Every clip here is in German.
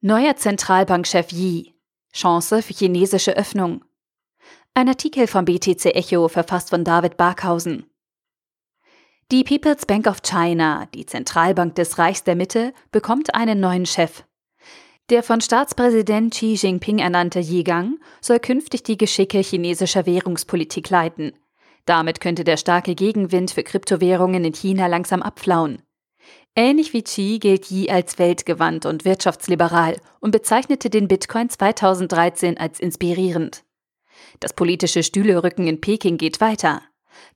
Neuer Zentralbankchef Yi. Chance für chinesische Öffnung. Ein Artikel vom BTC Echo, verfasst von David Barkhausen. Die People's Bank of China, die Zentralbank des Reichs der Mitte, bekommt einen neuen Chef. Der von Staatspräsident Xi Jinping ernannte Yi Gang soll künftig die Geschicke chinesischer Währungspolitik leiten. Damit könnte der starke Gegenwind für Kryptowährungen in China langsam abflauen. Ähnlich wie Xi gilt Yi als weltgewandt und wirtschaftsliberal und bezeichnete den Bitcoin 2013 als inspirierend. Das politische Stühlerücken in Peking geht weiter.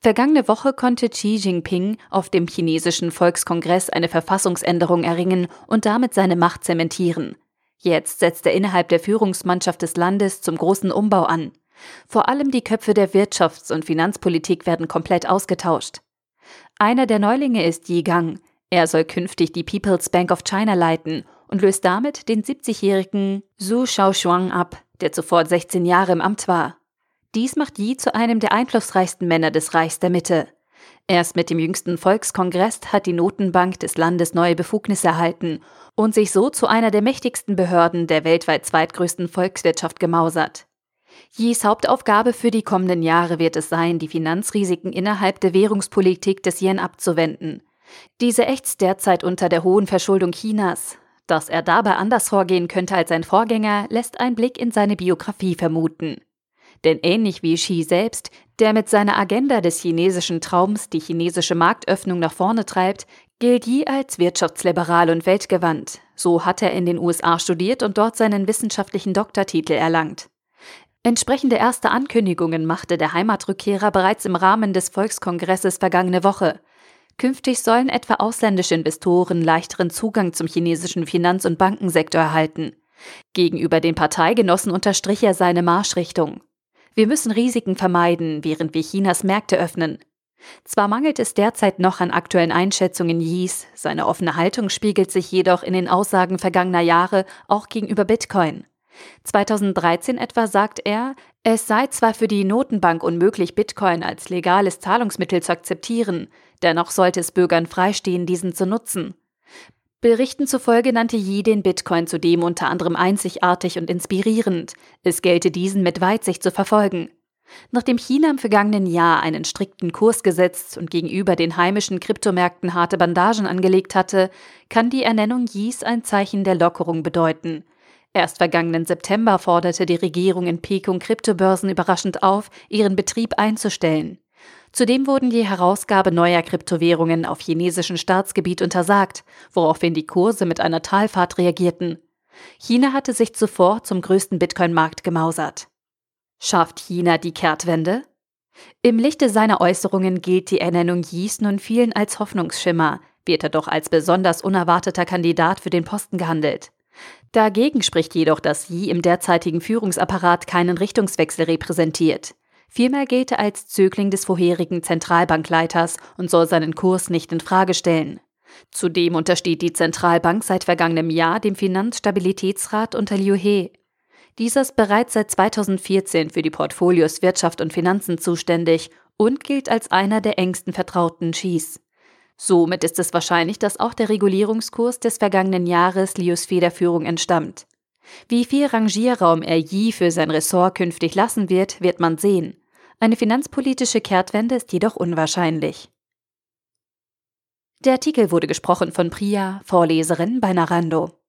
Vergangene Woche konnte Xi Jinping auf dem chinesischen Volkskongress eine Verfassungsänderung erringen und damit seine Macht zementieren. Jetzt setzt er innerhalb der Führungsmannschaft des Landes zum großen Umbau an. Vor allem die Köpfe der Wirtschafts- und Finanzpolitik werden komplett ausgetauscht. Einer der Neulinge ist Yi Gang, er soll künftig die People's Bank of China leiten und löst damit den 70-jährigen Zhu Shaoxuang ab, der zuvor 16 Jahre im Amt war. Dies macht Yi zu einem der einflussreichsten Männer des Reichs der Mitte. Erst mit dem jüngsten Volkskongress hat die Notenbank des Landes neue Befugnisse erhalten und sich so zu einer der mächtigsten Behörden der weltweit zweitgrößten Volkswirtschaft gemausert. Yis Hauptaufgabe für die kommenden Jahre wird es sein, die Finanzrisiken innerhalb der Währungspolitik des Yen abzuwenden. Diese ächzt derzeit unter der hohen Verschuldung Chinas. Dass er dabei anders vorgehen könnte als sein Vorgänger, lässt ein Blick in seine Biografie vermuten. Denn ähnlich wie Xi selbst, der mit seiner Agenda des chinesischen Traums die chinesische Marktöffnung nach vorne treibt, gilt Yi als wirtschaftsliberal und weltgewandt. So hat er in den USA studiert und dort seinen wissenschaftlichen Doktortitel erlangt. Entsprechende erste Ankündigungen machte der Heimatrückkehrer bereits im Rahmen des Volkskongresses vergangene Woche. Künftig sollen etwa ausländische Investoren leichteren Zugang zum chinesischen Finanz- und Bankensektor erhalten. Gegenüber den Parteigenossen unterstrich er seine Marschrichtung. Wir müssen Risiken vermeiden, während wir Chinas Märkte öffnen. Zwar mangelt es derzeit noch an aktuellen Einschätzungen Yis, seine offene Haltung spiegelt sich jedoch in den Aussagen vergangener Jahre auch gegenüber Bitcoin. 2013 etwa sagt er, es sei zwar für die Notenbank unmöglich, Bitcoin als legales Zahlungsmittel zu akzeptieren, dennoch sollte es Bürgern freistehen, diesen zu nutzen. Berichten zufolge nannte Yi den Bitcoin zudem unter anderem einzigartig und inspirierend. Es gelte diesen mit Weitsicht zu verfolgen. Nachdem China im vergangenen Jahr einen strikten Kurs gesetzt und gegenüber den heimischen Kryptomärkten harte Bandagen angelegt hatte, kann die Ernennung Yis ein Zeichen der Lockerung bedeuten. Erst vergangenen September forderte die Regierung in Peking Kryptobörsen überraschend auf, ihren Betrieb einzustellen. Zudem wurden die Herausgabe neuer Kryptowährungen auf chinesischem Staatsgebiet untersagt, woraufhin die Kurse mit einer Talfahrt reagierten. China hatte sich zuvor zum größten Bitcoin-Markt gemausert. Schafft China die Kehrtwende? Im Lichte seiner Äußerungen gilt die Ernennung Yis nun vielen als Hoffnungsschimmer, wird er doch als besonders unerwarteter Kandidat für den Posten gehandelt. Dagegen spricht jedoch, dass Yi im derzeitigen Führungsapparat keinen Richtungswechsel repräsentiert. Vielmehr gilt er als Zögling des vorherigen Zentralbankleiters und soll seinen Kurs nicht in Frage stellen. Zudem untersteht die Zentralbank seit vergangenem Jahr dem Finanzstabilitätsrat unter Liu He. Dieser ist bereits seit 2014 für die Portfolios Wirtschaft und Finanzen zuständig und gilt als einer der engsten Vertrauten Xis. Somit ist es wahrscheinlich, dass auch der Regulierungskurs des vergangenen Jahres Lius Federführung entstammt. Wie viel Rangierraum er Yi für sein Ressort künftig lassen wird, wird man sehen. Eine finanzpolitische Kehrtwende ist jedoch unwahrscheinlich. Der Artikel wurde gesprochen von Priya, Vorleserin bei Narando.